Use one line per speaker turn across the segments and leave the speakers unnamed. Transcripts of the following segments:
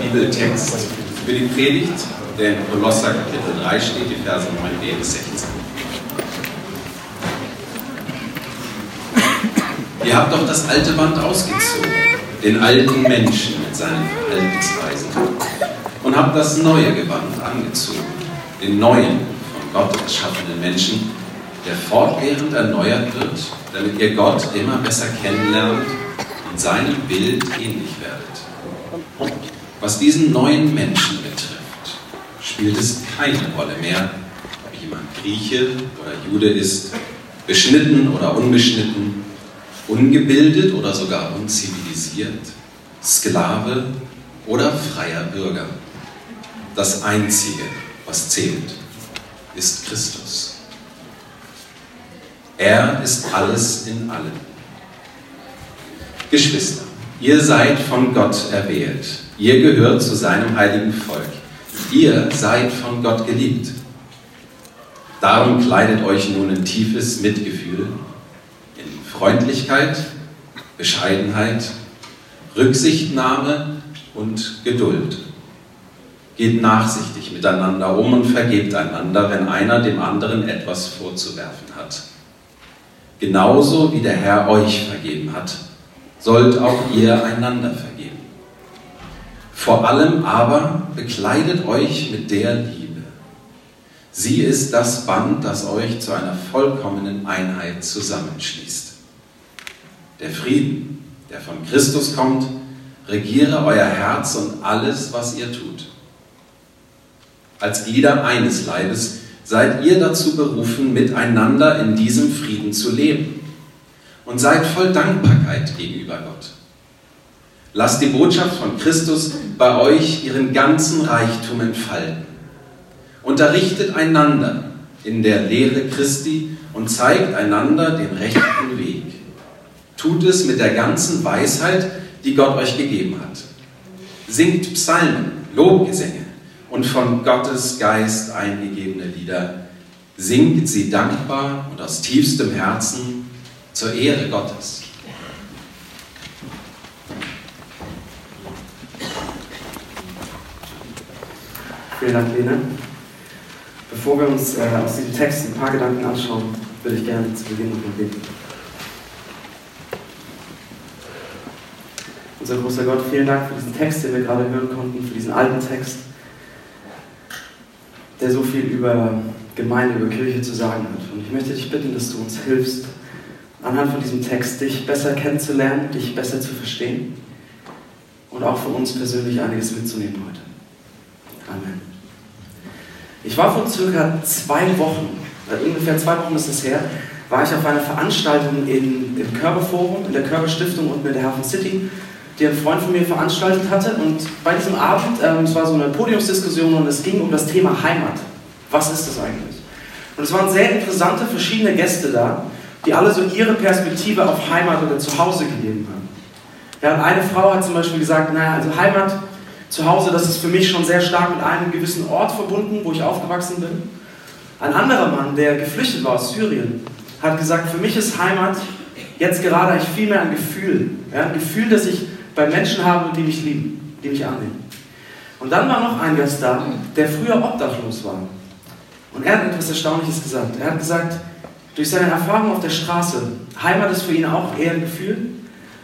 Bibeltext für die Predigt, der in Kolosser Kapitel 3 steht, die Verse 9b bis 16. Ihr habt doch das alte Band ausgezogen, den alten Menschen mit seinen Verhaltensweisen, und habt das neue Gewand angezogen, den neuen, von Gott erschaffenen Menschen, der fortwährend erneuert wird, damit ihr Gott immer besser kennenlernt und seinem Bild ähnlich werdet. Was diesen neuen Menschen betrifft, spielt es keine Rolle mehr, ob jemand Grieche oder Jude ist, beschnitten oder unbeschnitten, ungebildet oder sogar unzivilisiert, Sklave oder freier Bürger. Das Einzige, was zählt, ist Christus. Er ist alles in allem. Geschwister, ihr seid von Gott erwählt. Ihr gehört zu seinem heiligen Volk. Ihr seid von Gott geliebt. Darum kleidet euch nun in tiefes Mitgefühl, in Freundlichkeit, Bescheidenheit, Rücksichtnahme und Geduld. Geht nachsichtig miteinander um und vergebt einander, wenn einer dem anderen etwas vorzuwerfen hat. Genauso wie der Herr euch vergeben hat, sollt auch ihr einander vergeben. Vor allem aber bekleidet euch mit der Liebe. Sie ist das Band, das euch zu einer vollkommenen Einheit zusammenschließt. Der Frieden, der von Christus kommt, regiere euer Herz und alles, was ihr tut. Als Glieder eines Leibes seid ihr dazu berufen, miteinander in diesem Frieden zu leben. Und seid voll Dankbarkeit gegenüber Gott. Lasst die Botschaft von Christus bei euch ihren ganzen Reichtum entfalten. Unterrichtet einander in der Lehre Christi und zeigt einander den rechten Weg. Tut es mit der ganzen Weisheit, die Gott euch gegeben hat. Singt Psalmen, Lobgesänge und von Gottes Geist eingegebene Lieder, singt sie dankbar und aus tiefstem Herzen zur Ehre Gottes.
Vielen Dank, Lene. Bevor wir uns äh, aus diesem Text ein paar Gedanken anschauen, würde ich gerne zu Beginn noch beten. Unser großer Gott, vielen Dank für diesen Text, den wir gerade hören konnten, für diesen alten Text der so viel über Gemeinde, über Kirche zu sagen hat. Und ich möchte dich bitten, dass du uns hilfst, anhand von diesem Text dich besser kennenzulernen, dich besser zu verstehen und auch für uns persönlich einiges mitzunehmen heute. Amen. Ich war vor circa zwei Wochen, also ungefähr zwei Wochen ist es her, war ich auf einer Veranstaltung in, im Körperforum, in der Körperstiftung unten in der Hafen City die ein Freund von mir veranstaltet hatte. Und bei diesem Abend, ähm, es war so eine Podiumsdiskussion und es ging um das Thema Heimat. Was ist das eigentlich? Und es waren sehr interessante verschiedene Gäste da, die alle so ihre Perspektive auf Heimat oder Zuhause gegeben haben. Ja, und eine Frau hat zum Beispiel gesagt, naja, also Heimat, Zuhause, das ist für mich schon sehr stark mit einem gewissen Ort verbunden, wo ich aufgewachsen bin. Ein anderer Mann, der geflüchtet war aus Syrien, hat gesagt, für mich ist Heimat jetzt gerade eigentlich viel mehr ein Gefühl. Ja, ein Gefühl, dass ich bei Menschen habe, die mich lieben, die mich annehmen. Und dann war noch ein Gast da, der früher obdachlos war. Und er hat etwas Erstaunliches gesagt. Er hat gesagt, durch seine Erfahrung auf der Straße, Heimat ist für ihn auch eher ein Gefühl,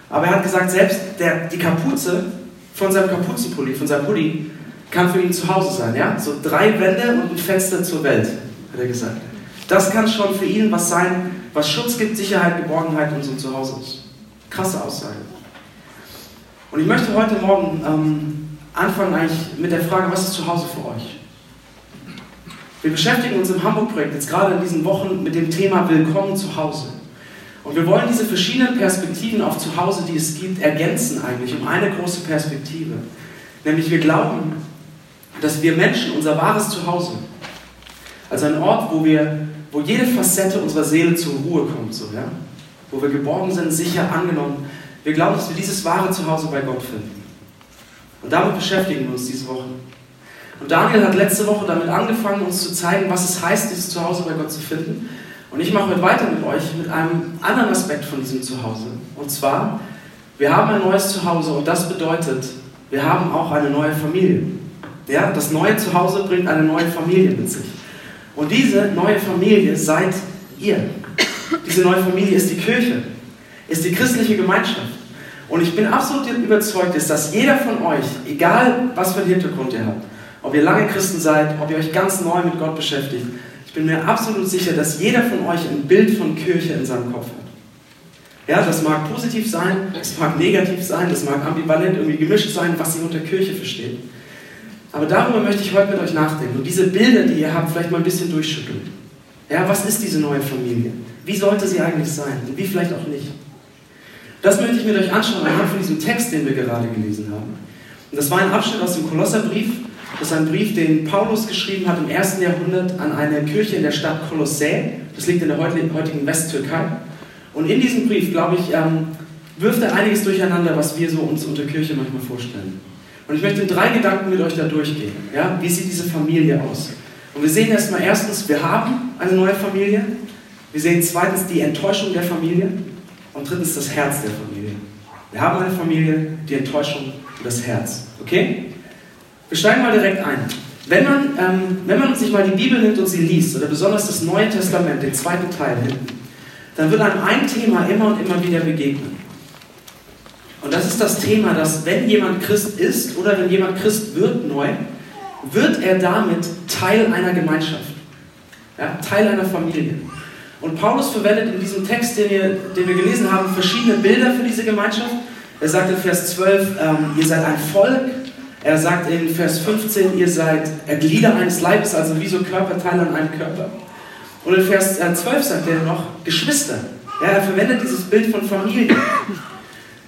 aber er hat gesagt, selbst der, die Kapuze von seinem Kapuzenpulli, von seinem Pulli, kann für ihn zu Hause sein. Ja? So drei Wände und ein Fenster zur Welt, hat er gesagt. Das kann schon für ihn was sein, was Schutz gibt, Sicherheit, Geborgenheit und so zu Hause ist. Krasse Aussage. Und ich möchte heute Morgen ähm, anfangen eigentlich mit der Frage, was ist zu Hause für euch? Wir beschäftigen uns im Hamburg-Projekt jetzt gerade in diesen Wochen mit dem Thema Willkommen zu Hause. Und wir wollen diese verschiedenen Perspektiven auf Zuhause, die es gibt, ergänzen eigentlich um eine große Perspektive. Nämlich wir glauben, dass wir Menschen unser wahres Zuhause, also ein Ort, wo, wir, wo jede Facette unserer Seele zur Ruhe kommt, so, ja? wo wir geborgen sind, sicher angenommen, wir glauben, dass wir dieses wahre Zuhause bei Gott finden. Und damit beschäftigen wir uns diese Woche. Und Daniel hat letzte Woche damit angefangen, uns zu zeigen, was es heißt, dieses Zuhause bei Gott zu finden. Und ich mache heute weiter mit euch mit einem anderen Aspekt von diesem Zuhause. Und zwar, wir haben ein neues Zuhause und das bedeutet, wir haben auch eine neue Familie. Ja, das neue Zuhause bringt eine neue Familie mit sich. Und diese neue Familie seid ihr. Diese neue Familie ist die Kirche, ist die christliche Gemeinschaft. Und ich bin absolut überzeugt, dass jeder von euch, egal was für einen Hintergrund ihr habt, ob ihr lange Christen seid, ob ihr euch ganz neu mit Gott beschäftigt, ich bin mir absolut sicher, dass jeder von euch ein Bild von Kirche in seinem Kopf hat. Ja, das mag positiv sein, das mag negativ sein, das mag ambivalent irgendwie gemischt sein, was ihr unter Kirche versteht. Aber darüber möchte ich heute mit euch nachdenken und diese Bilder, die ihr habt, vielleicht mal ein bisschen durchschütteln. Ja, was ist diese neue Familie? Wie sollte sie eigentlich sein? Und wie vielleicht auch nicht? Das möchte ich mit euch anschauen anhand von diesem Text, den wir gerade gelesen haben. Und das war ein Abschnitt aus dem Kolosserbrief. Das ist ein Brief, den Paulus geschrieben hat im ersten Jahrhundert an eine Kirche in der Stadt Kolossä. Das liegt in der heutigen Westtürkei. Und in diesem Brief, glaube ich, ähm, wirft er einiges durcheinander, was wir so uns unter Kirche manchmal vorstellen. Und ich möchte in drei Gedanken mit euch da durchgehen. Ja? Wie sieht diese Familie aus? Und wir sehen erstmal erstens, wir haben eine neue Familie. Wir sehen zweitens die Enttäuschung der Familie. Und drittens das Herz der Familie. Wir haben eine Familie, die Enttäuschung und das Herz. Okay? Wir steigen mal direkt ein. Wenn man, ähm, wenn man sich mal die Bibel nimmt und sie liest, oder besonders das Neue Testament, den zweiten Teil hinten, dann wird einem ein Thema immer und immer wieder begegnen. Und das ist das Thema, dass wenn jemand Christ ist oder wenn jemand Christ wird neu, wird er damit Teil einer Gemeinschaft, ja, Teil einer Familie. Und Paulus verwendet in diesem Text, den wir, den wir gelesen haben, verschiedene Bilder für diese Gemeinschaft. Er sagt in Vers 12, ähm, ihr seid ein Volk. Er sagt in Vers 15, ihr seid Glieder eines Leibes, also wie so Körperteile an einem Körper. Und in Vers 12 äh, sagt er noch Geschwister. Ja, er verwendet dieses Bild von Familie.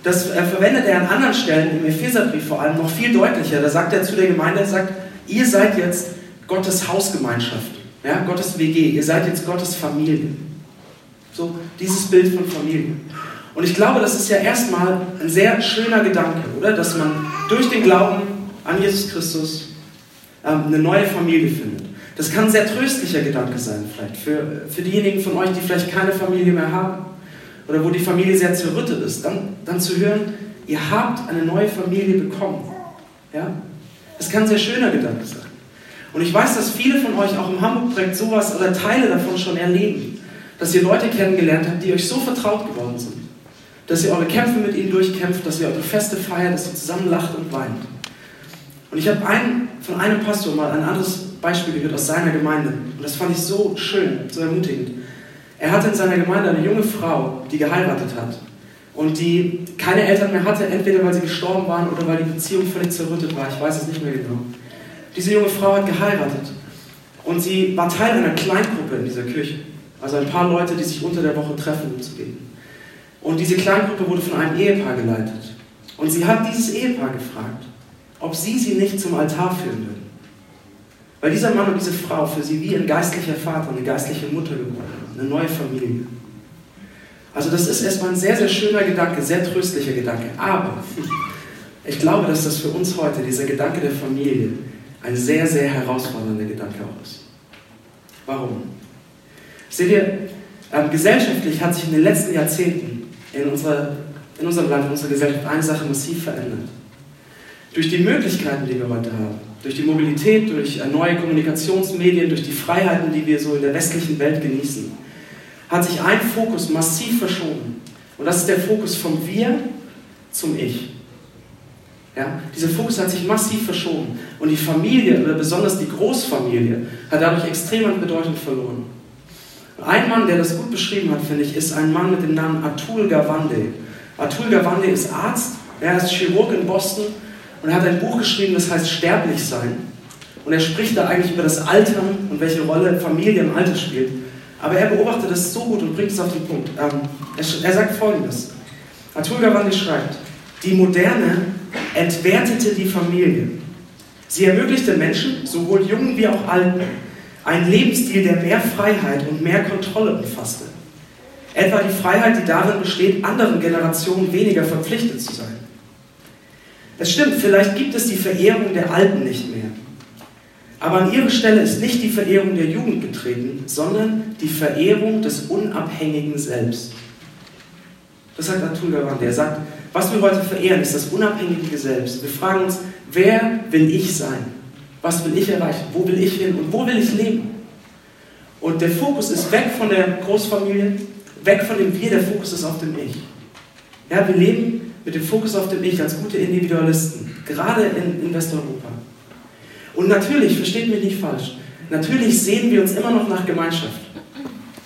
Das äh, verwendet er an anderen Stellen, im Epheserbrief vor allem, noch viel deutlicher. Da sagt er zu der Gemeinde, er sagt, ihr seid jetzt Gottes Hausgemeinschaft, ja, Gottes WG, ihr seid jetzt Gottes Familie. So, dieses Bild von Familie. Und ich glaube, das ist ja erstmal ein sehr schöner Gedanke, oder? Dass man durch den Glauben an Jesus Christus ähm, eine neue Familie findet. Das kann ein sehr tröstlicher Gedanke sein, vielleicht für, für diejenigen von euch, die vielleicht keine Familie mehr haben oder wo die Familie sehr zerrüttet ist, dann, dann zu hören, ihr habt eine neue Familie bekommen. Ja? Das kann ein sehr schöner Gedanke sein. Und ich weiß, dass viele von euch auch im Hamburg-Projekt sowas oder Teile davon schon erleben, dass ihr Leute kennengelernt habt, die euch so vertraut geworden sind, dass ihr eure Kämpfe mit ihnen durchkämpft, dass ihr eure Feste feiert, dass ihr zusammen lacht und weint. Und ich habe von einem Pastor mal ein anderes Beispiel gehört aus seiner Gemeinde. Und das fand ich so schön, so ermutigend. Er hatte in seiner Gemeinde eine junge Frau, die geheiratet hat. Und die keine Eltern mehr hatte, entweder weil sie gestorben waren oder weil die Beziehung völlig zerrüttet war. Ich weiß es nicht mehr genau. Diese junge Frau hat geheiratet. Und sie war Teil einer Kleingruppe in dieser Kirche. Also ein paar Leute, die sich unter der Woche treffen, um zu beten. Und diese Kleingruppe wurde von einem Ehepaar geleitet. Und sie hat dieses Ehepaar gefragt, ob sie sie nicht zum Altar führen würden. Weil dieser Mann und diese Frau für sie wie ein geistlicher Vater, eine geistliche Mutter geworden sind, eine neue Familie. Also das ist erstmal ein sehr, sehr schöner Gedanke, sehr tröstlicher Gedanke. Aber ich glaube, dass das für uns heute, dieser Gedanke der Familie, ein sehr, sehr herausfordernder Gedanke auch ist. Warum? Seht ihr, ähm, gesellschaftlich hat sich in den letzten Jahrzehnten in, unserer, in unserem Land, in unserer Gesellschaft eine Sache massiv verändert. Durch die Möglichkeiten, die wir heute haben, durch die Mobilität, durch neue Kommunikationsmedien, durch die Freiheiten, die wir so in der westlichen Welt genießen, hat sich ein Fokus massiv verschoben. Und das ist der Fokus vom Wir zum Ich. Ja? Dieser Fokus hat sich massiv verschoben. Und die Familie, oder besonders die Großfamilie, hat dadurch extrem an Bedeutung verloren. Ein Mann, der das gut beschrieben hat, finde ich, ist ein Mann mit dem Namen Atul Gawande. Atul Gawande ist Arzt, er ist Chirurg in Boston und er hat ein Buch geschrieben, das heißt Sterblich sein. Und er spricht da eigentlich über das Altern und welche Rolle Familie im Alter spielt. Aber er beobachtet das so gut und bringt es auf den Punkt. Ähm, er, sagt folgendes: Atul Gawande schreibt, die Moderne entwertete die Familie. Sie ermöglichte Menschen, sowohl Jungen wie auch Alten, einen Lebensstil, der mehr Freiheit und mehr Kontrolle umfasste. Etwa die Freiheit, die darin besteht, anderen Generationen weniger verpflichtet zu sein. Es stimmt, vielleicht gibt es die Verehrung der Alten nicht mehr. Aber an ihre Stelle ist nicht die Verehrung der Jugend getreten, sondern die Verehrung des unabhängigen Selbst. Das sagt Atul Gawande. Er sagt, Was wir heute verehren, ist das unabhängige Selbst. Wir fragen uns, wer will ich sein? Was will ich erreichen? Wo will ich hin? Und wo will ich leben? Und der Fokus ist weg von der Großfamilie, weg von dem Wir, der Fokus ist auf dem Ich. Ja, wir leben mit dem Fokus auf dem Ich als gute Individualisten, gerade in, in Westeuropa. Und natürlich, versteht mich nicht falsch, natürlich sehen wir uns immer noch nach Gemeinschaft.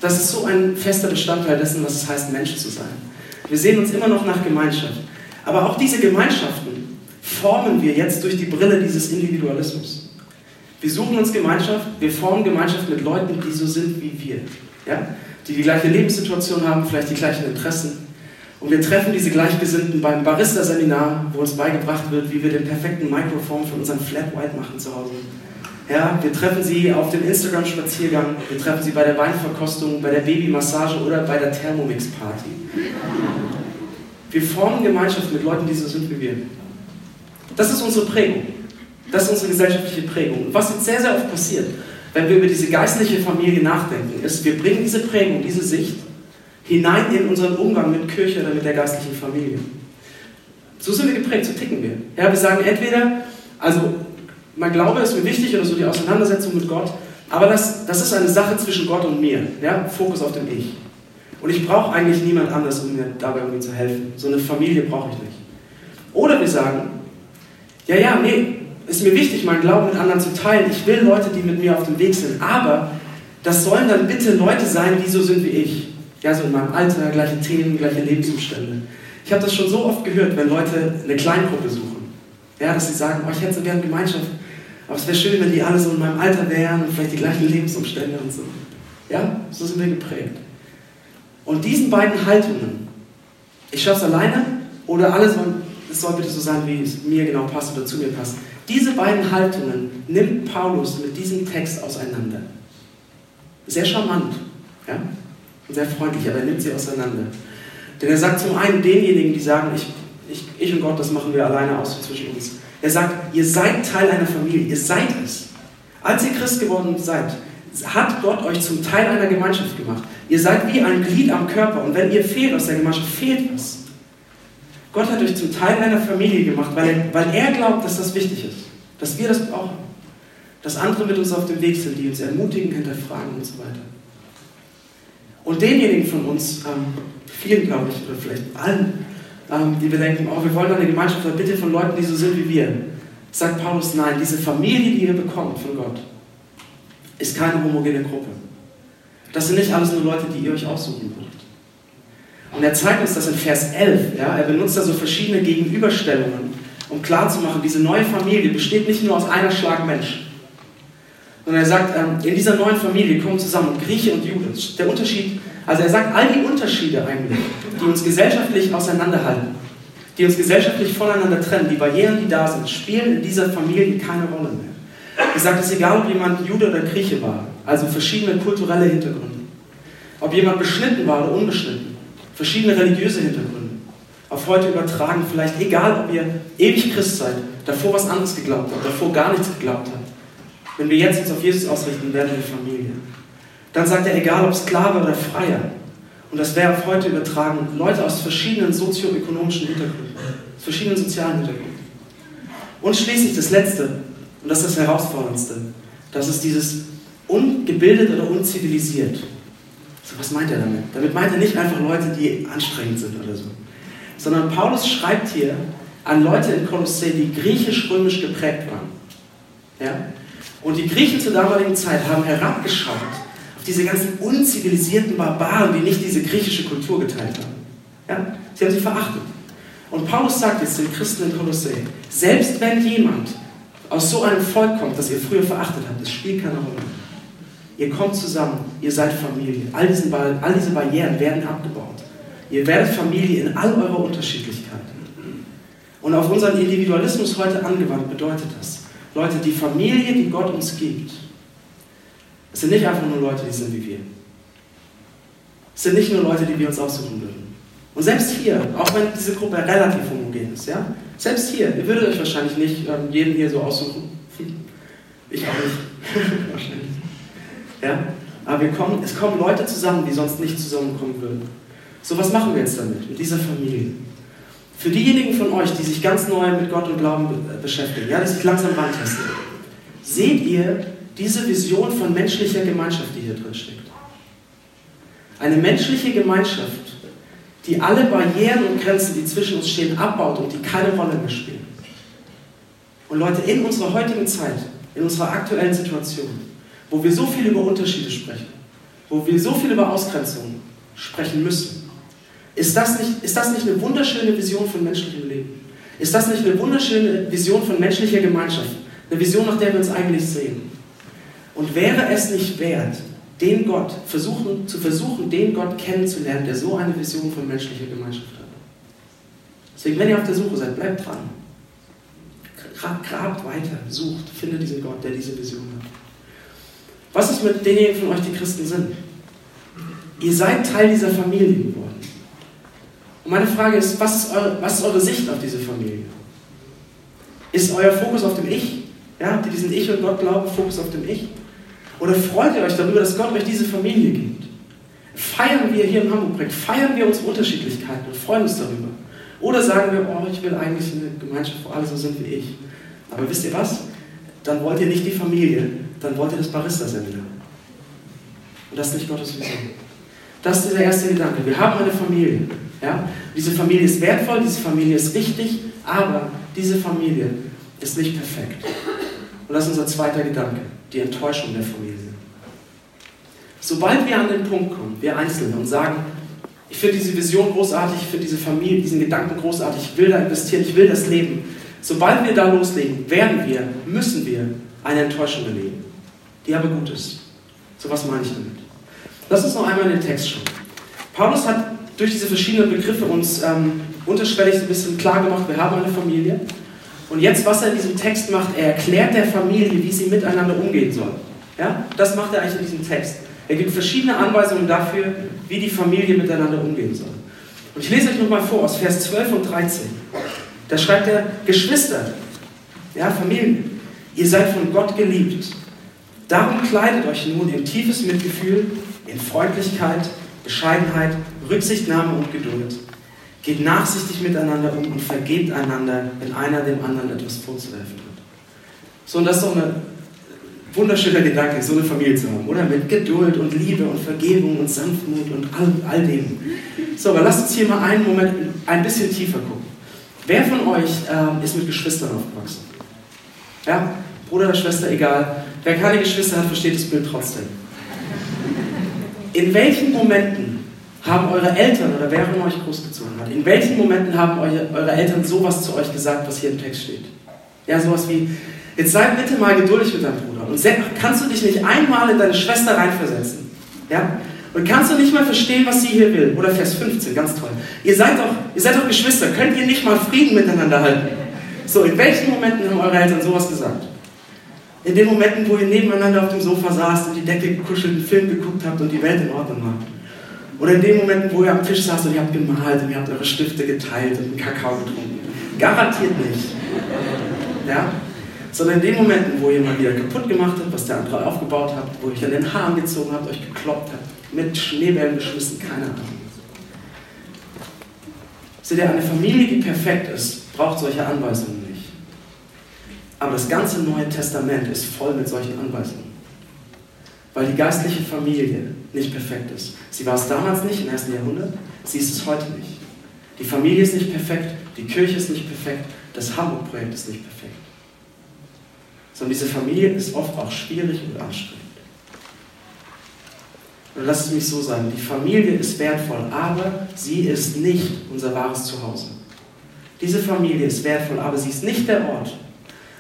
Das ist so ein fester Bestandteil dessen, was es heißt, Mensch zu sein. Wir sehen uns immer noch nach Gemeinschaft. Aber auch diese Gemeinschaften formen wir jetzt durch die Brille dieses Individualismus. Wir suchen uns Gemeinschaft, wir formen Gemeinschaft mit Leuten, die so sind wie wir. Ja? Die die gleiche Lebenssituation haben, vielleicht die gleichen Interessen. Und wir treffen diese Gleichgesinnten beim Barista-Seminar, wo uns beigebracht wird, wie wir den perfekten Microform für unseren Flat White machen zu Hause. Ja, wir treffen sie auf dem Instagram-Spaziergang, wir treffen sie bei der Weinverkostung, bei der Babymassage oder bei der Thermomix-Party. Wir formen Gemeinschaft mit Leuten, die so sind wie wir. Das ist unsere Prägung. Das ist unsere gesellschaftliche Prägung. Und was jetzt sehr, sehr oft passiert, wenn wir über diese geistliche Familie nachdenken, ist, wir bringen diese Prägung, diese Sicht hinein in unseren Umgang mit Kirche oder mit der geistlichen Familie. So sind wir geprägt, so ticken wir. Ja, wir sagen entweder, also mein Glaube ist mir wichtig oder so die Auseinandersetzung mit Gott, aber das, das ist eine Sache zwischen Gott und mir. Ja? Fokus auf dem Ich. Und ich brauche eigentlich niemand anders, um mir dabei irgendwie zu helfen. So eine Familie brauche ich nicht. Oder wir sagen, ja, ja, nee, ist mir wichtig, meinen Glauben mit anderen zu teilen. Ich will Leute, die mit mir auf dem Weg sind. Aber das sollen dann bitte Leute sein, die so sind wie ich. Ja, so in meinem Alter, gleiche Themen, gleiche Lebensumstände. Ich habe das schon so oft gehört, wenn Leute eine Kleingruppe suchen. Ja, dass sie sagen, oh, ich hätte so gerne Gemeinschaft. Aber es wäre schön, wenn die alle so in meinem Alter wären und vielleicht die gleichen Lebensumstände und so. Ja, so sind wir geprägt. Und diesen beiden Haltungen, ich schaffe es alleine oder alle sollen, es soll bitte so sein, wie es mir genau passt oder zu mir passt. Diese beiden Haltungen nimmt Paulus mit diesem Text auseinander. Sehr charmant ja? Sehr freundlich, aber er nimmt sie auseinander. Denn er sagt zum einen denjenigen, die sagen, ich, ich, ich und Gott, das machen wir alleine aus zwischen uns. Er sagt, ihr seid Teil einer Familie, ihr seid es. Als ihr Christ geworden seid, hat Gott euch zum Teil einer Gemeinschaft gemacht. Ihr seid wie ein Glied am Körper und wenn ihr fehlt aus der Gemeinschaft, fehlt was. Gott hat euch zum Teil einer Familie gemacht, weil er, weil er glaubt, dass das wichtig ist, dass wir das brauchen, dass andere mit uns auf dem Weg sind, die uns ermutigen, hinterfragen und so weiter. Und denjenigen von uns, ähm, vielen glaube ich, oder vielleicht allen, ähm, die wir denken, oh, wir wollen eine Gemeinschaft, aber bitte von Leuten, die so sind wie wir, sagt Paulus, nein, diese Familie, die ihr bekommt von Gott, ist keine homogene Gruppe. Das sind nicht alles nur Leute, die ihr euch aussuchen würdet. Und er zeigt uns das in Vers 11. Ja? Er benutzt da so verschiedene Gegenüberstellungen, um klarzumachen, diese neue Familie besteht nicht nur aus einer Schlag Mensch. Sondern er sagt, ähm, in dieser neuen Familie kommen zusammen Grieche und Jude. Der Unterschied, also er sagt all die Unterschiede eigentlich, die uns gesellschaftlich auseinanderhalten, die uns gesellschaftlich voneinander trennen, die Barrieren, die da sind, spielen in dieser Familie keine Rolle mehr. Er sagt, es ist egal, ob jemand Jude oder Grieche war, also verschiedene kulturelle Hintergründe. Ob jemand beschnitten war oder unbeschnitten, verschiedene religiöse Hintergründe. Auf heute übertragen, vielleicht egal, ob ihr ewig Christ seid, davor was anderes geglaubt habt, davor gar nichts geglaubt habt. Wenn wir jetzt uns auf Jesus ausrichten, werden wir Familie. Dann sagt er, egal ob Sklave oder Freier. Und das wäre auf heute übertragen, Leute aus verschiedenen sozioökonomischen Hintergründen, aus verschiedenen sozialen Hintergründen. Und schließlich das Letzte, und das ist das Herausforderndste, das ist dieses ungebildet oder unzivilisiert. So, was meint er damit? Damit meint er nicht einfach Leute, die anstrengend sind oder so. Sondern Paulus schreibt hier an Leute in Kolossä, die griechisch-römisch geprägt waren. Ja? Und die Griechen zur damaligen Zeit haben herabgeschaut auf diese ganzen unzivilisierten Barbaren, die nicht diese griechische Kultur geteilt haben. Ja? Sie haben sie verachtet. Und Paulus sagt jetzt den Christen in Kolossä, selbst wenn jemand aus so einem Volk kommt, das ihr früher verachtet habt, das spielt keine Rolle. Ihr kommt zusammen, ihr seid Familie. All, diesen, all diese Barrieren werden abgebaut. Ihr werdet Familie in all eurer Unterschiedlichkeit. Und auf unseren Individualismus heute angewandt bedeutet das, Leute, die Familie, die Gott uns gibt, es sind nicht einfach nur Leute, die sind wie wir. Es sind nicht nur Leute, die wir uns aussuchen würden. Und selbst hier, auch wenn diese Gruppe relativ homogen ist, ja, selbst hier, ihr würdet euch wahrscheinlich nicht ähm, jeden hier so aussuchen. Ich auch nicht. wahrscheinlich. Ja? Aber wir kommen, es kommen Leute zusammen, die sonst nicht zusammenkommen würden. So, was machen wir jetzt damit, mit dieser Familie? Für diejenigen von euch, die sich ganz neu mit Gott und Glauben beschäftigen, ja, die sich langsam rantesten, seht ihr diese Vision von menschlicher Gemeinschaft, die hier drin steckt. Eine menschliche Gemeinschaft, die alle Barrieren und Grenzen, die zwischen uns stehen, abbaut und die keine Rolle mehr spielen. Und Leute, in unserer heutigen Zeit, in unserer aktuellen Situation, wo wir so viel über Unterschiede sprechen, wo wir so viel über Ausgrenzung sprechen müssen, ist das nicht, ist das nicht eine wunderschöne Vision von menschlichem Leben? Ist das nicht eine wunderschöne Vision von menschlicher Gemeinschaft? Eine Vision, nach der wir uns eigentlich sehen. Und wäre es nicht wert, den Gott versuchen, zu versuchen, den Gott kennenzulernen, der so eine Vision von menschlicher Gemeinschaft hat? Deswegen, wenn ihr auf der Suche seid, bleibt dran. Grabt weiter, sucht, findet diesen Gott, der diese Vision hat. Was ist mit denjenigen von euch, die Christen sind? Ihr seid Teil dieser Familie geworden. Und meine Frage ist, was ist eure, was ist eure Sicht auf diese Familie? Ist euer Fokus auf dem Ich? Ja, habt diesen Ich und Gott Glaube, Fokus auf dem Ich? Oder freut ihr euch darüber, dass Gott euch diese Familie gibt? Feiern wir hier im Hamburg-Projekt, feiern wir unsere Unterschiedlichkeiten und freuen uns darüber? Oder sagen wir, oh, ich will eigentlich eine Gemeinschaft, wo alle so sind wie ich. Aber wisst ihr was? Dann wollt ihr nicht die Familie, dann wollt ihr das Barista-Seminar. Und das ist nicht Gottes Vision. Das ist der erste Gedanke. Wir haben eine Familie. Ja? Diese Familie ist wertvoll, diese Familie ist wichtig, aber diese Familie ist nicht perfekt. Und das ist unser zweiter Gedanke, die Enttäuschung der Familie. Sobald wir an den Punkt kommen, wir Einzelne, und sagen, ich finde diese Vision großartig, ich finde diese Familie, diesen Gedanken großartig, ich will da investieren, ich will das leben. Sobald wir da loslegen, werden wir, müssen wir eine Enttäuschung erleben, die aber gut ist. So was meine ich damit. Lass uns noch einmal in den Text schauen. Paulus hat durch diese verschiedenen Begriffe uns ähm, unterschwellig ein bisschen klar gemacht, wir haben eine Familie. Und jetzt, was er in diesem Text macht, er erklärt der Familie, wie sie miteinander umgehen soll. Ja? Das macht er eigentlich in diesem Text. Er gibt verschiedene Anweisungen dafür, wie die Familie miteinander umgehen soll. Und ich lese euch nochmal vor aus Vers 12 und 13. Da schreibt er, Geschwister, ja, Familien, ihr seid von Gott geliebt. Darum kleidet euch nun in tiefes Mitgefühl, in Freundlichkeit, Bescheidenheit, Rücksichtnahme und Geduld. Geht nachsichtig miteinander um und vergebt einander, wenn einer dem anderen etwas vorzuwerfen hat. So, und das ist doch ein wunderschöner Gedanke, so eine Familie zu haben, oder? Mit Geduld und Liebe und Vergebung und Sanftmut und all, all dem. So, aber lasst uns hier mal einen Moment ein bisschen tiefer gucken. Wer von euch äh, ist mit Geschwistern aufgewachsen? Ja, Bruder oder Schwester, egal. Wer keine Geschwister hat, versteht das Bild trotzdem. In welchen Momenten haben eure Eltern oder wer von euch großgezogen hat, in welchen Momenten haben eure, eure Eltern sowas zu euch gesagt, was hier im Text steht? Ja, sowas wie, jetzt sei bitte mal geduldig mit deinem Bruder und kannst du dich nicht einmal in deine Schwester reinversetzen? Ja? Und kannst du nicht mal verstehen, was sie hier will? Oder Vers 15, ganz toll. Ihr seid doch, ihr seid doch Geschwister, könnt ihr nicht mal Frieden miteinander halten? So, in welchen Momenten haben eure Eltern sowas gesagt? In den Momenten, wo ihr nebeneinander auf dem Sofa saßt und die Decke gekuschelt, einen Film geguckt habt und die Welt in Ordnung war. Oder in den Momenten, wo ihr am Tisch saßt und ihr habt gemalt und ihr habt eure Stifte geteilt und einen Kakao getrunken. Garantiert nicht. Ja? Sondern in den Momenten, wo ihr mal wieder kaputt gemacht habt, was der andere aufgebaut hat, wo ihr euch an den Haaren gezogen habt, euch gekloppt habt, mit Schneebällen beschmissen, keine Ahnung. Seht ihr, eine Familie, die perfekt ist, braucht solche Anweisungen aber das ganze Neue Testament ist voll mit solchen Anweisungen. Weil die geistliche Familie nicht perfekt ist. Sie war es damals nicht im ersten Jahrhundert, sie ist es heute nicht. Die Familie ist nicht perfekt, die Kirche ist nicht perfekt, das Hamburg-Projekt ist nicht perfekt. Sondern diese Familie ist oft auch schwierig und anstrengend. Und lass es mich so sagen, die Familie ist wertvoll, aber sie ist nicht unser wahres Zuhause. Diese Familie ist wertvoll, aber sie ist nicht der Ort,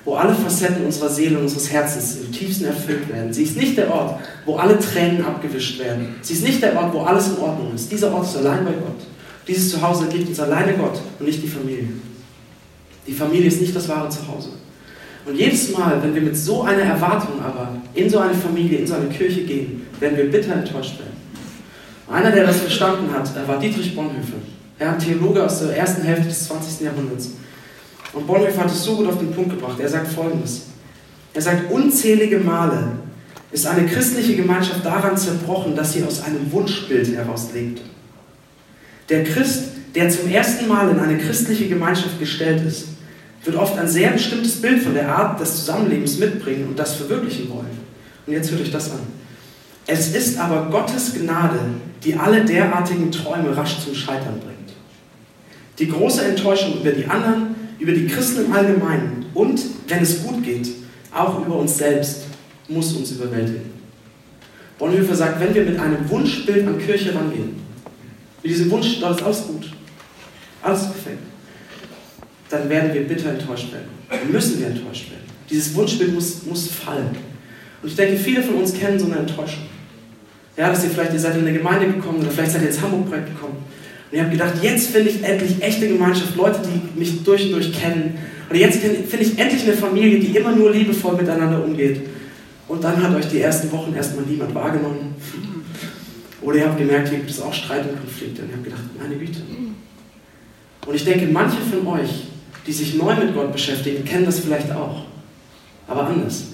wo alle Facetten unserer Seele und unseres Herzens im tiefsten erfüllt werden. Sie ist nicht der Ort, wo alle Tränen abgewischt werden. Sie ist nicht der Ort, wo alles in Ordnung ist. Dieser Ort ist allein bei Gott. Dieses Zuhause gibt uns alleine Gott und nicht die Familie. Die Familie ist nicht das wahre Zuhause. Und jedes Mal, wenn wir mit so einer Erwartung aber in so eine Familie, in so eine Kirche gehen, werden wir bitter enttäuscht werden. Einer, der das verstanden hat, war Dietrich Bonhoeffer. Er ein Theologe aus der ersten Hälfte des 20. Jahrhunderts. Und Bonhoeffer hat es so gut auf den Punkt gebracht. Er sagt folgendes. Er sagt, unzählige Male ist eine christliche Gemeinschaft daran zerbrochen, dass sie aus einem Wunschbild heraus lebt. Der Christ der zum ersten Mal in eine christliche Gemeinschaft gestellt ist, wird oft ein sehr bestimmtes Bild von der Art des Zusammenlebens mitbringen und das verwirklichen wollen. Und jetzt hört euch das an. Es ist aber Gottes Gnade, die alle derartigen Träume rasch zum Scheitern bringt. Die große Enttäuschung über die anderen, über die Christen im Allgemeinen und, wenn es gut geht, auch über uns selbst, muss uns überwältigen. Bonhoeffer sagt, wenn wir mit einem Wunschbild an Kirche rangehen, mit diesem Wunsch, da ist alles gut, alles perfekt, dann werden wir bitter enttäuscht werden. Dann müssen wir enttäuscht werden. Dieses Wunschbild muss, muss fallen. Und ich denke, viele von uns kennen so eine Enttäuschung. Ja, dass ihr vielleicht, ihr seid in eine Gemeinde gekommen oder vielleicht seid ihr ins Hamburg-Projekt gekommen. Und ihr habt gedacht, jetzt finde ich endlich echte Gemeinschaft, Leute, die mich durch und durch kennen. Oder jetzt finde ich endlich eine Familie, die immer nur liebevoll miteinander umgeht. Und dann hat euch die ersten Wochen erstmal niemand wahrgenommen. Oder ihr habt gemerkt, hier gibt es auch Streit und Konflikte. Und ihr habt gedacht, meine Güte. Und ich denke, manche von euch, die sich neu mit Gott beschäftigen, kennen das vielleicht auch. Aber anders.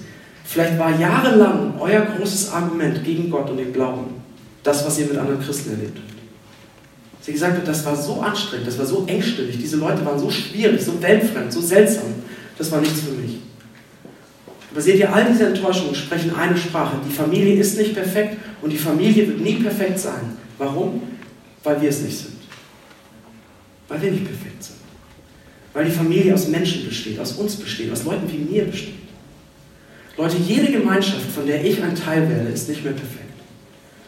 Vielleicht war jahrelang euer großes Argument gegen Gott und den Glauben das, was ihr mit anderen Christen erlebt. Sie gesagt hat, das war so anstrengend, das war so engstirnig, diese Leute waren so schwierig, so weltfremd, so seltsam, das war nichts für mich. Aber seht ihr, all diese Enttäuschungen sprechen eine Sprache. Die Familie ist nicht perfekt und die Familie wird nie perfekt sein. Warum? Weil wir es nicht sind. Weil wir nicht perfekt sind. Weil die Familie aus Menschen besteht, aus uns besteht, aus Leuten wie mir besteht. Leute, jede Gemeinschaft, von der ich ein Teil werde, ist nicht mehr perfekt.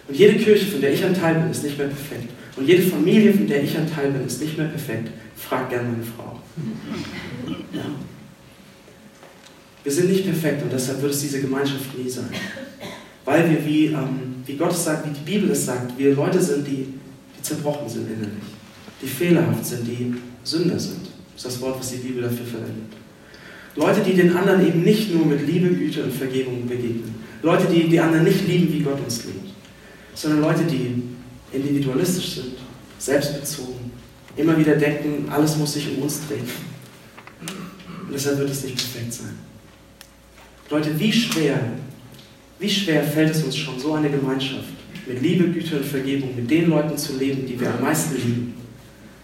Und jede Kirche, von der ich ein Teil bin, ist nicht mehr perfekt. Und jede Familie, von der ich ein Teil bin, ist nicht mehr perfekt. Frag gerne meine Frau. Ja. Wir sind nicht perfekt und deshalb wird es diese Gemeinschaft nie sein. Weil wir, wie, ähm, wie Gott es sagt, wie die Bibel es sagt, wir Leute sind, die, die zerbrochen sind innerlich, die fehlerhaft sind, die Sünder sind. Das ist das Wort, was die Bibel dafür verwendet. Leute, die den anderen eben nicht nur mit Liebe, Güte und Vergebung begegnen. Leute, die die anderen nicht lieben, wie Gott uns liebt. Sondern Leute, die individualistisch sind, selbstbezogen, immer wieder denken, alles muss sich um uns drehen. Und deshalb wird es nicht perfekt sein. Leute, wie schwer, wie schwer fällt es uns schon, so eine Gemeinschaft mit Liebe, Güte und Vergebung, mit den Leuten zu leben, die wir am meisten lieben.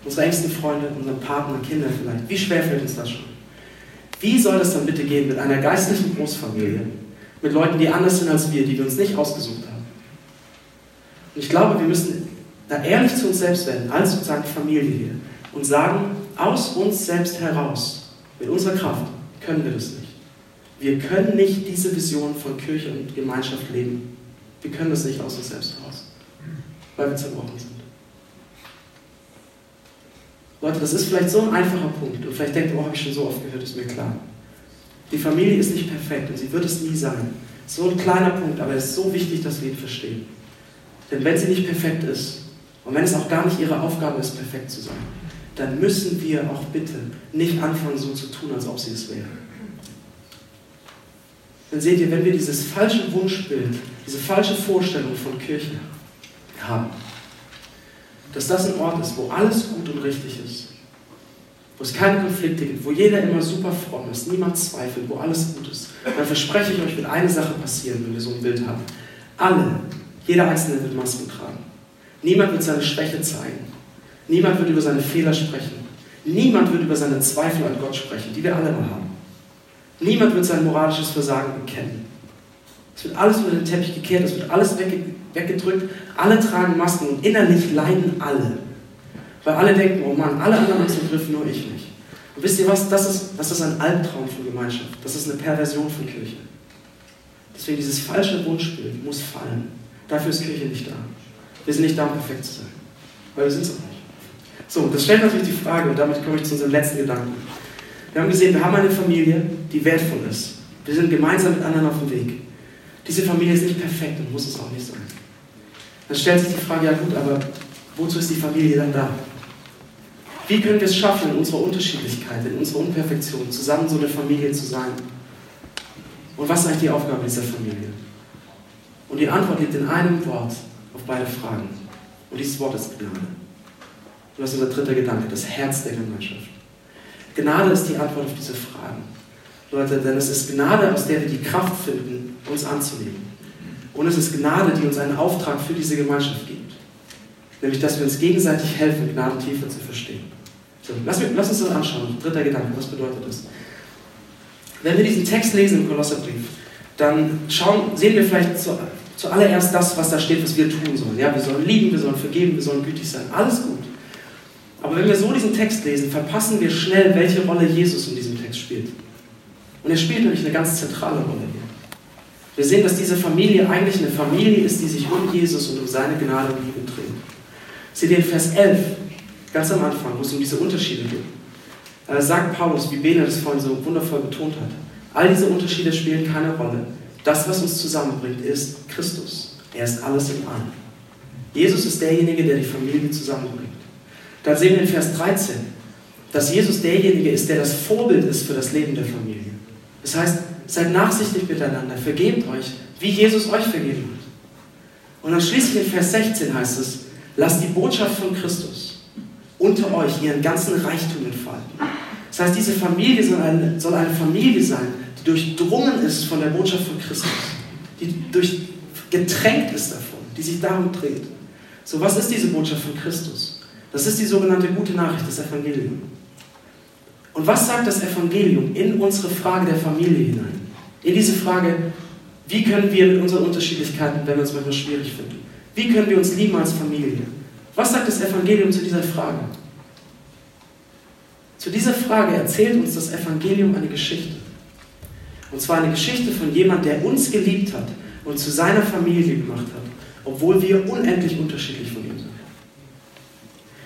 Unsere engsten Freunde, unseren Partner, Kinder vielleicht. Wie schwer fällt uns das schon? Wie soll das dann bitte gehen mit einer geistlichen Großfamilie, mit Leuten, die anders sind als wir, die wir uns nicht ausgesucht haben? Und ich glaube, wir müssen da ehrlich zu uns selbst werden, als sozusagen Familie hier, und sagen, aus uns selbst heraus, mit unserer Kraft, können wir das nicht. Wir können nicht diese Vision von Kirche und Gemeinschaft leben. Wir können das nicht aus uns selbst heraus, weil wir zerbrochen sind. Leute, das ist vielleicht so ein einfacher Punkt. Und vielleicht denkt ihr, oh, habe ich schon so oft gehört, ist mir klar. Die Familie ist nicht perfekt und sie wird es nie sein. So ein kleiner Punkt, aber es ist so wichtig, dass wir ihn verstehen. Denn wenn sie nicht perfekt ist und wenn es auch gar nicht ihre Aufgabe ist, perfekt zu sein, dann müssen wir auch bitte nicht anfangen, so zu tun, als ob sie es wäre. Dann seht ihr, wenn wir dieses falsche Wunschbild, diese falsche Vorstellung von Kirche haben, dass das ein Ort ist, wo alles gut und richtig ist, wo es keine Konflikte gibt, wo jeder immer super fromm ist, niemand zweifelt, wo alles gut ist, dann verspreche ich euch, wird eine Sache passieren, wenn wir so ein Bild haben. Alle jeder Einzelne wird Masken tragen. Niemand wird seine Schwäche zeigen. Niemand wird über seine Fehler sprechen. Niemand wird über seine Zweifel an Gott sprechen, die wir alle mal haben. Niemand wird sein moralisches Versagen bekennen. Es wird alles über den Teppich gekehrt, es wird alles weggedrückt. Alle tragen Masken und innerlich leiden alle. Weil alle denken, oh Mann, alle anderen haben es im Griff, nur ich nicht. Und wisst ihr was? Das ist, das ist ein Albtraum von Gemeinschaft. Das ist eine Perversion von Kirche. Deswegen dieses falsche Wunschbild muss fallen. Dafür ist Kirche nicht da. Wir sind nicht da, um perfekt zu sein. Weil wir sind es auch nicht. So, das stellt natürlich die Frage, und damit komme ich zu unserem letzten Gedanken. Wir haben gesehen, wir haben eine Familie, die wertvoll ist. Wir sind gemeinsam mit anderen auf dem Weg. Diese Familie ist nicht perfekt und muss es auch nicht sein. Dann stellt sich die Frage, ja gut, aber wozu ist die Familie dann da? Wie können wir es schaffen, in unserer Unterschiedlichkeit, in unserer Unperfektion, zusammen so eine Familie zu sein? Und was ist eigentlich die Aufgabe dieser Familie? Und die Antwort liegt in einem Wort auf beide Fragen. Und dieses Wort ist Gnade. Und das ist unser dritter Gedanke, das Herz der Gemeinschaft. Gnade ist die Antwort auf diese Fragen. Leute, denn es ist Gnade, aus der wir die Kraft finden, uns anzunehmen. Und es ist Gnade, die uns einen Auftrag für diese Gemeinschaft gibt. Nämlich, dass wir uns gegenseitig helfen, Gnade tiefer zu verstehen. So, lass, lass uns das anschauen. Dritter Gedanke, was bedeutet das? Wenn wir diesen Text lesen im Kolosserbrief, dann schauen, sehen wir vielleicht zu, zuallererst das, was da steht, was wir tun sollen. Ja, wir sollen lieben, wir sollen vergeben, wir sollen gütig sein. Alles gut. Aber wenn wir so diesen Text lesen, verpassen wir schnell, welche Rolle Jesus in diesem Text spielt. Und er spielt nämlich eine ganz zentrale Rolle hier. Wir sehen, dass diese Familie eigentlich eine Familie ist, die sich um Jesus und um seine Gnade und Liebe dreht. Seht ihr in Vers 11, ganz am Anfang, wo es um diese Unterschiede geht, da sagt Paulus, wie Bene das vorhin so wundervoll betont hat, all diese Unterschiede spielen keine Rolle. Das, was uns zusammenbringt, ist Christus. Er ist alles in allem. Jesus ist derjenige, der die Familie zusammenbringt. Dann sehen wir in Vers 13, dass Jesus derjenige ist, der das Vorbild ist für das Leben der Familie. Das heißt, seid nachsichtig miteinander, vergebt euch, wie Jesus euch vergeben hat. Und dann schließlich in Vers 16 heißt es, lasst die Botschaft von Christus unter euch ihren ganzen Reichtum entfalten. Das heißt, diese Familie soll eine, soll eine Familie sein, die durchdrungen ist von der Botschaft von Christus, die durch, getränkt ist davon, die sich darum dreht. So, was ist diese Botschaft von Christus? Das ist die sogenannte gute Nachricht, das Evangelium. Und was sagt das Evangelium in unsere Frage der Familie hinein? In diese Frage, wie können wir mit unseren Unterschiedlichkeiten, wenn wir uns manchmal schwierig finden, wie können wir uns lieben als Familie? Was sagt das Evangelium zu dieser Frage? Zu dieser Frage erzählt uns das Evangelium eine Geschichte. Und zwar eine Geschichte von jemand, der uns geliebt hat und zu seiner Familie gemacht hat, obwohl wir unendlich unterschiedlich von ihm sind.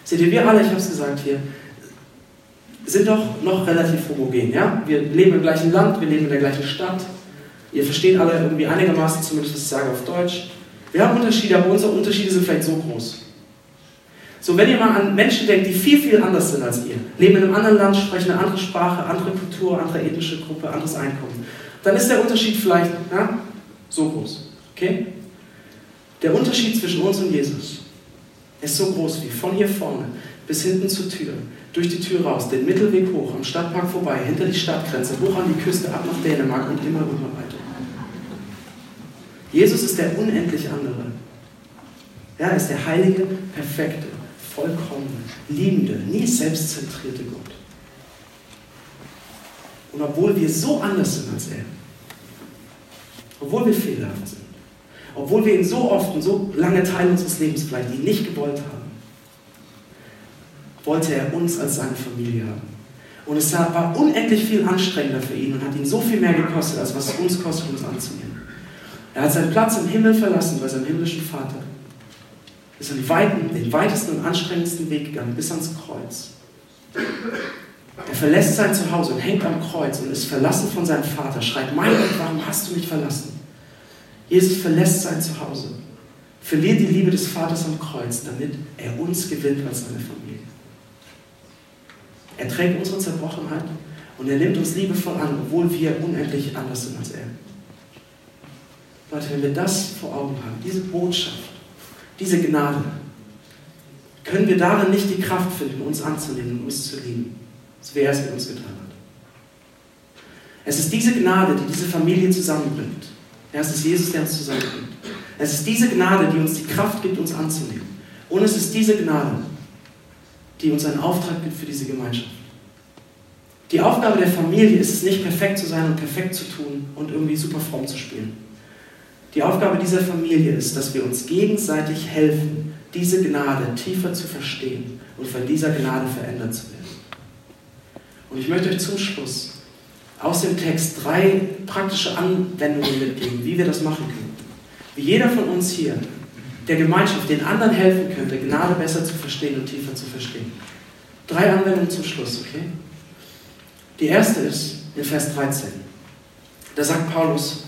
Seht ihr, wir alle, ich habe es gesagt hier, sind doch noch relativ homogen. Ja? Wir leben im gleichen Land, wir leben in der gleichen Stadt. Ihr versteht alle irgendwie einigermaßen zumindest, was ich sage auf Deutsch. Wir haben Unterschiede, aber unsere Unterschiede sind vielleicht so groß. So, wenn ihr mal an Menschen denkt, die viel, viel anders sind als ihr, leben in einem anderen Land, sprechen eine andere Sprache, andere Kultur, andere ethnische Gruppe, anderes Einkommen, dann ist der Unterschied vielleicht ja, so groß. Okay? Der Unterschied zwischen uns und Jesus ist so groß wie von hier vorne bis hinten zur Tür, durch die Tür raus, den Mittelweg hoch, am Stadtpark vorbei, hinter die Stadtgrenze, hoch an die Küste, ab nach Dänemark und immer, immer weiter. Jesus ist der unendlich andere. Er ist der heilige, perfekte, vollkommene, liebende, nie selbstzentrierte Gott. Und obwohl wir so anders sind als er, obwohl wir fehlerhaft sind, obwohl wir ihn so oft und so lange Teile unseres Lebens vielleicht ihn nicht gewollt haben, wollte er uns als seine Familie haben. Und es war unendlich viel anstrengender für ihn und hat ihn so viel mehr gekostet, als was es uns kostet, uns anzunehmen. Er hat seinen Platz im Himmel verlassen bei seinem himmlischen Vater. Ist den, weiten, den weitesten und anstrengendsten Weg gegangen, bis ans Kreuz. Er verlässt sein Zuhause und hängt am Kreuz und ist verlassen von seinem Vater. Schreit, mein Gott, warum hast du mich verlassen? Jesus verlässt sein Zuhause, verliert die Liebe des Vaters am Kreuz, damit er uns gewinnt als seine Familie. Er trägt unsere Zerbrochenheit und er nimmt uns liebevoll an, obwohl wir unendlich anders sind als er. Leute, wenn wir das vor Augen haben, diese Botschaft, diese Gnade, können wir darin nicht die Kraft finden, uns anzunehmen und uns zu lieben, so wie er es mit uns getan hat. Es ist diese Gnade, die diese Familie zusammenbringt. Ja, es ist Jesus, der uns zusammenbringt. Es ist diese Gnade, die uns die Kraft gibt, uns anzunehmen. Und es ist diese Gnade, die uns einen Auftrag gibt für diese Gemeinschaft. Die Aufgabe der Familie ist es nicht, perfekt zu sein und perfekt zu tun und irgendwie super fromm zu spielen. Die Aufgabe dieser Familie ist, dass wir uns gegenseitig helfen, diese Gnade tiefer zu verstehen und von dieser Gnade verändert zu werden. Und ich möchte euch zum Schluss aus dem Text drei praktische Anwendungen mitgeben, wie wir das machen können. Wie jeder von uns hier der Gemeinschaft, den anderen helfen könnte, Gnade besser zu verstehen und tiefer zu verstehen. Drei Anwendungen zum Schluss, okay? Die erste ist in Vers 13. Da sagt Paulus,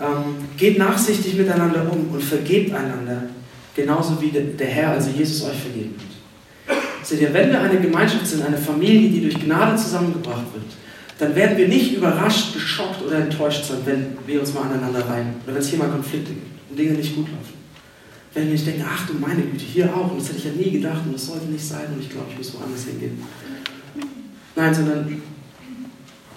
ähm, geht nachsichtig miteinander um und vergebt einander, genauso wie der Herr, also Jesus, euch vergeben hat. Seht ihr, wenn wir eine Gemeinschaft sind, eine Familie, die durch Gnade zusammengebracht wird, dann werden wir nicht überrascht, geschockt oder enttäuscht sein, wenn wir uns mal aneinander reiben oder wenn es hier mal Konflikte gibt und Dinge nicht gut laufen wenn wir nicht denken, ach du meine Güte, hier auch, und das hätte ich ja nie gedacht und das sollte nicht sein und ich glaube, ich muss woanders hingehen. Nein, sondern,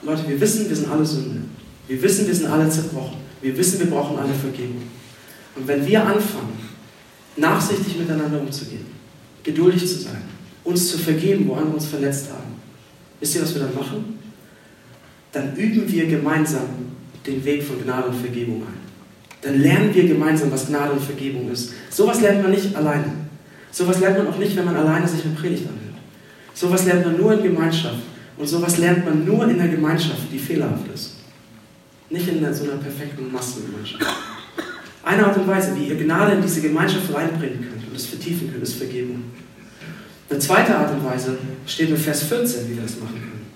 Leute, wir wissen, wir sind alle Sünde. Wir wissen, wir sind alle zerbrochen. Wir wissen, wir brauchen alle Vergebung. Und wenn wir anfangen, nachsichtig miteinander umzugehen, geduldig zu sein, uns zu vergeben, wo andere uns verletzt haben. Wisst ihr, was wir dann machen? Dann üben wir gemeinsam den Weg von Gnade und Vergebung ein. Dann lernen wir gemeinsam, was Gnade und Vergebung ist. Sowas lernt man nicht alleine. Sowas lernt man auch nicht, wenn man alleine sich eine Predigt anhört. Sowas lernt man nur in Gemeinschaft. Und sowas lernt man nur in der Gemeinschaft, die fehlerhaft ist. Nicht in so einer perfekten Massengemeinschaft. Eine Art und Weise, wie ihr Gnade in diese Gemeinschaft reinbringen könnt und es vertiefen könnt, ist Vergebung. Eine zweite Art und Weise steht in Vers 14, wie wir das machen können.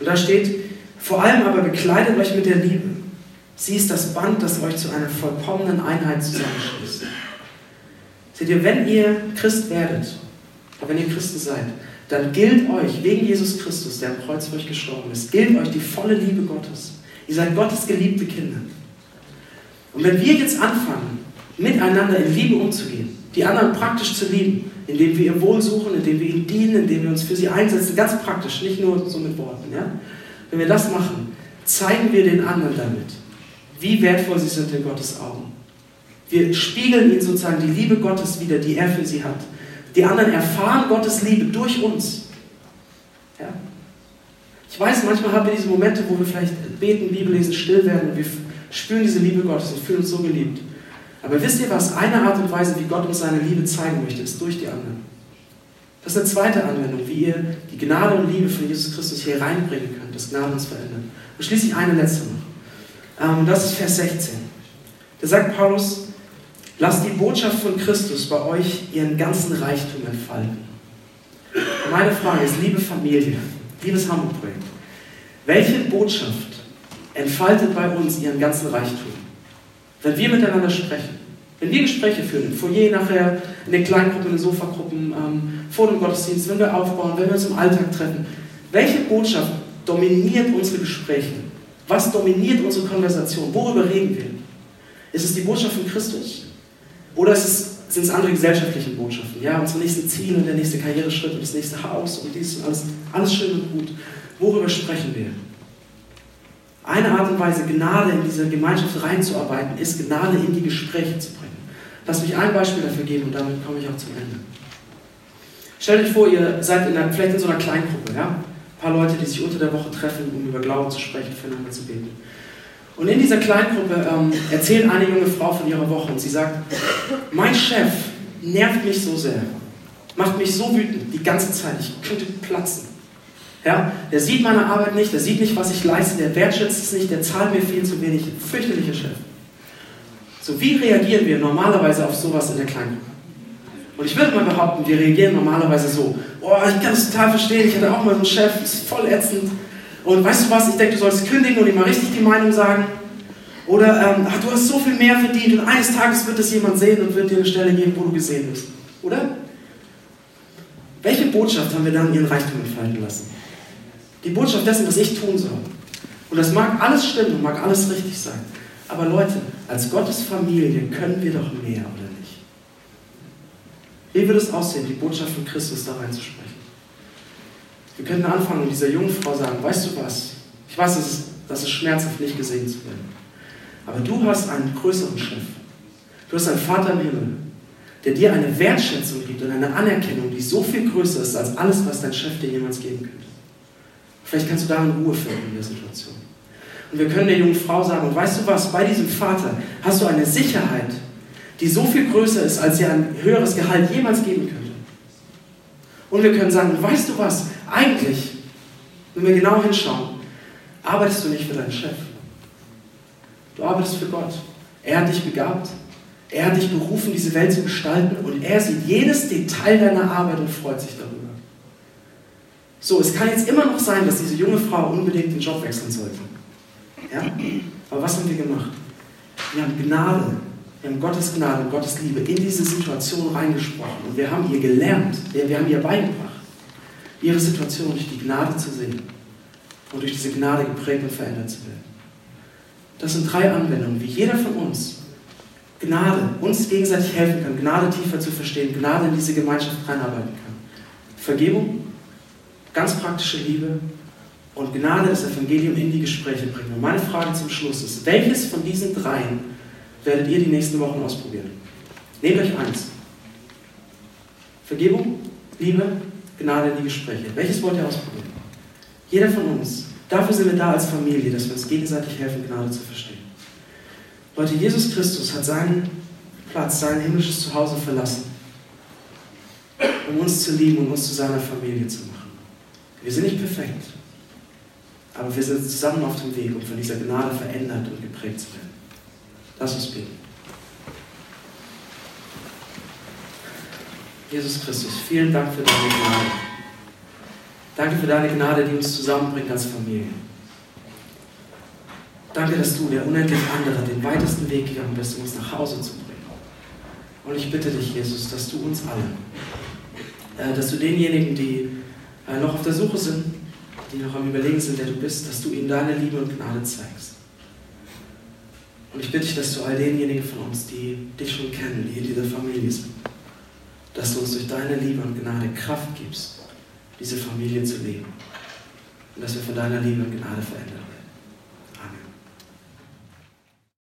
Und da steht, vor allem aber bekleidet euch mit der Liebe. Sie ist das Band, das euch zu einer vollkommenen Einheit zusammenschließt. Seht ihr, wenn ihr Christ werdet, wenn ihr Christen seid, dann gilt euch, wegen Jesus Christus, der am Kreuz für euch gestorben ist, gilt euch die volle Liebe Gottes. Ihr seid Gottes geliebte Kinder. Und wenn wir jetzt anfangen, miteinander in Liebe umzugehen, die anderen praktisch zu lieben, indem wir ihr Wohl suchen, indem wir ihnen dienen, indem wir uns für sie einsetzen, ganz praktisch, nicht nur so mit Worten. Ja? Wenn wir das machen, zeigen wir den anderen damit, wie wertvoll sie sind in Gottes Augen. Wir spiegeln ihnen sozusagen die Liebe Gottes wieder, die er für sie hat. Die anderen erfahren Gottes Liebe durch uns. Ja? Ich weiß, manchmal haben wir diese Momente, wo wir vielleicht beten, Bibel lesen, still werden und wir spüren diese Liebe Gottes und fühlen uns so geliebt. Aber wisst ihr was? Eine Art und Weise, wie Gott uns seine Liebe zeigen möchte, ist durch die anderen. Das ist eine zweite Anwendung, wie ihr die Gnade und Liebe von Jesus Christus hier reinbringen könnt, dass Gnade uns verändert. Und schließlich eine letzte noch. Ähm, das ist Vers 16. Da sagt Paulus, lasst die Botschaft von Christus bei euch ihren ganzen Reichtum entfalten. Meine Frage ist, liebe Familie, liebes Hamburg-Projekt, welche Botschaft entfaltet bei uns ihren ganzen Reichtum? Wenn wir miteinander sprechen, wenn wir Gespräche führen, im Foyer nachher, in den Kleingruppen, in den Sofagruppen, ähm, vor dem Gottesdienst, wenn wir aufbauen, wenn wir uns im Alltag treffen, welche Botschaft dominiert unsere Gespräche? Was dominiert unsere Konversation? Worüber reden wir? Ist es die Botschaft von Christus? Oder ist es, sind es andere gesellschaftliche Botschaften? Ja, unsere nächsten Ziele und der nächste Karriereschritt und das nächste Haus und dies und alles, alles schön und gut. Worüber sprechen wir? Eine Art und Weise, Gnade in diese Gemeinschaft reinzuarbeiten, ist Gnade in die Gespräche zu bringen. Lass mich ein Beispiel dafür geben und damit komme ich auch zum Ende. Stellt euch vor, ihr seid in einer, vielleicht in so einer Kleingruppe, ja? Ein paar Leute, die sich unter der Woche treffen, um über Glauben zu sprechen, füreinander zu beten. Und in dieser Kleingruppe ähm, erzählt eine junge Frau von ihrer Woche und sie sagt, mein Chef nervt mich so sehr, macht mich so wütend die ganze Zeit, ich könnte platzen. Ja, der sieht meine Arbeit nicht, der sieht nicht, was ich leiste, der wertschätzt es nicht, der zahlt mir viel zu wenig. Fürchterlicher Chef. So, wie reagieren wir normalerweise auf sowas in der Kleingruppe? Und ich würde mal behaupten, wir reagieren normalerweise so: Oh, ich kann es total verstehen, ich hatte auch mal so einen Chef, ist voll ätzend. Und weißt du was, ich denke, du sollst kündigen und ihm mal richtig die Meinung sagen. Oder ähm, ach, du hast so viel mehr verdient und eines Tages wird es jemand sehen und wird dir eine Stelle geben, wo du gesehen bist. Oder? Welche Botschaft haben wir dann ihren Reichtum entfalten lassen? Die Botschaft dessen, was ich tun soll. Und das mag alles stimmen und mag alles richtig sein. Aber Leute, als Gottes Familie können wir doch mehr, oder nicht? Wie würde es aussehen, die Botschaft von Christus da reinzusprechen? Wir könnten anfangen und dieser jungen Frau sagen, weißt du was? Ich weiß, das ist, das ist schmerzhaft, nicht gesehen zu werden. Aber du hast einen größeren Chef. Du hast einen Vater im Himmel, der dir eine Wertschätzung gibt und eine Anerkennung, die so viel größer ist als alles, was dein Chef dir jemals geben könnte. Vielleicht kannst du darin Ruhe finden in der Situation. Und wir können der jungen Frau sagen, weißt du was, bei diesem Vater hast du eine Sicherheit, die so viel größer ist, als dir ein höheres Gehalt jemals geben könnte. Und wir können sagen, weißt du was, eigentlich, wenn wir genau hinschauen, arbeitest du nicht für deinen Chef. Du arbeitest für Gott. Er hat dich begabt. Er hat dich berufen, diese Welt zu gestalten und er sieht jedes Detail deiner Arbeit und freut sich darüber. So, es kann jetzt immer noch sein, dass diese junge Frau unbedingt den Job wechseln sollte. Ja? Aber was haben wir gemacht? Wir haben Gnade, wir haben Gottes Gnade und Gottes Liebe in diese Situation reingesprochen. Und wir haben ihr gelernt, wir, wir haben ihr beigebracht, ihre Situation durch die Gnade zu sehen und durch diese Gnade geprägt und verändert zu werden. Das sind drei Anwendungen, wie jeder von uns Gnade uns gegenseitig helfen kann, Gnade tiefer zu verstehen, Gnade in diese Gemeinschaft reinarbeiten kann. Vergebung, ganz praktische Liebe und Gnade das Evangelium in die Gespräche bringen. Und meine Frage zum Schluss ist, welches von diesen dreien werdet ihr die nächsten Wochen ausprobieren? Nehmt euch eins. Vergebung, Liebe, Gnade in die Gespräche. Welches wollt ihr ausprobieren? Jeder von uns. Dafür sind wir da als Familie, dass wir uns gegenseitig helfen, Gnade zu verstehen. Leute, Jesus Christus hat seinen Platz, sein himmlisches Zuhause verlassen, um uns zu lieben und uns zu seiner Familie zu machen. Wir sind nicht perfekt, aber wir sind zusammen auf dem Weg, um von dieser Gnade verändert und geprägt zu werden. Lass uns beten. Jesus Christus, vielen Dank für deine Gnade. Danke für deine Gnade, die uns zusammenbringt als Familie. Danke, dass du, der unendlich andere, den weitesten Weg gegangen bist, um uns nach Hause zu bringen. Und ich bitte dich, Jesus, dass du uns alle, äh, dass du denjenigen, die äh, noch auf der Suche sind, die noch am Überlegen sind, wer du bist, dass du ihnen deine Liebe und Gnade zeigst. Und ich bitte dich, dass du all denjenigen von uns, die dich schon kennen, die in dieser Familie sind, dass du uns durch deine Liebe und Gnade Kraft gibst, diese Familie zu leben. Und dass wir von deiner Liebe und Gnade verändern werden.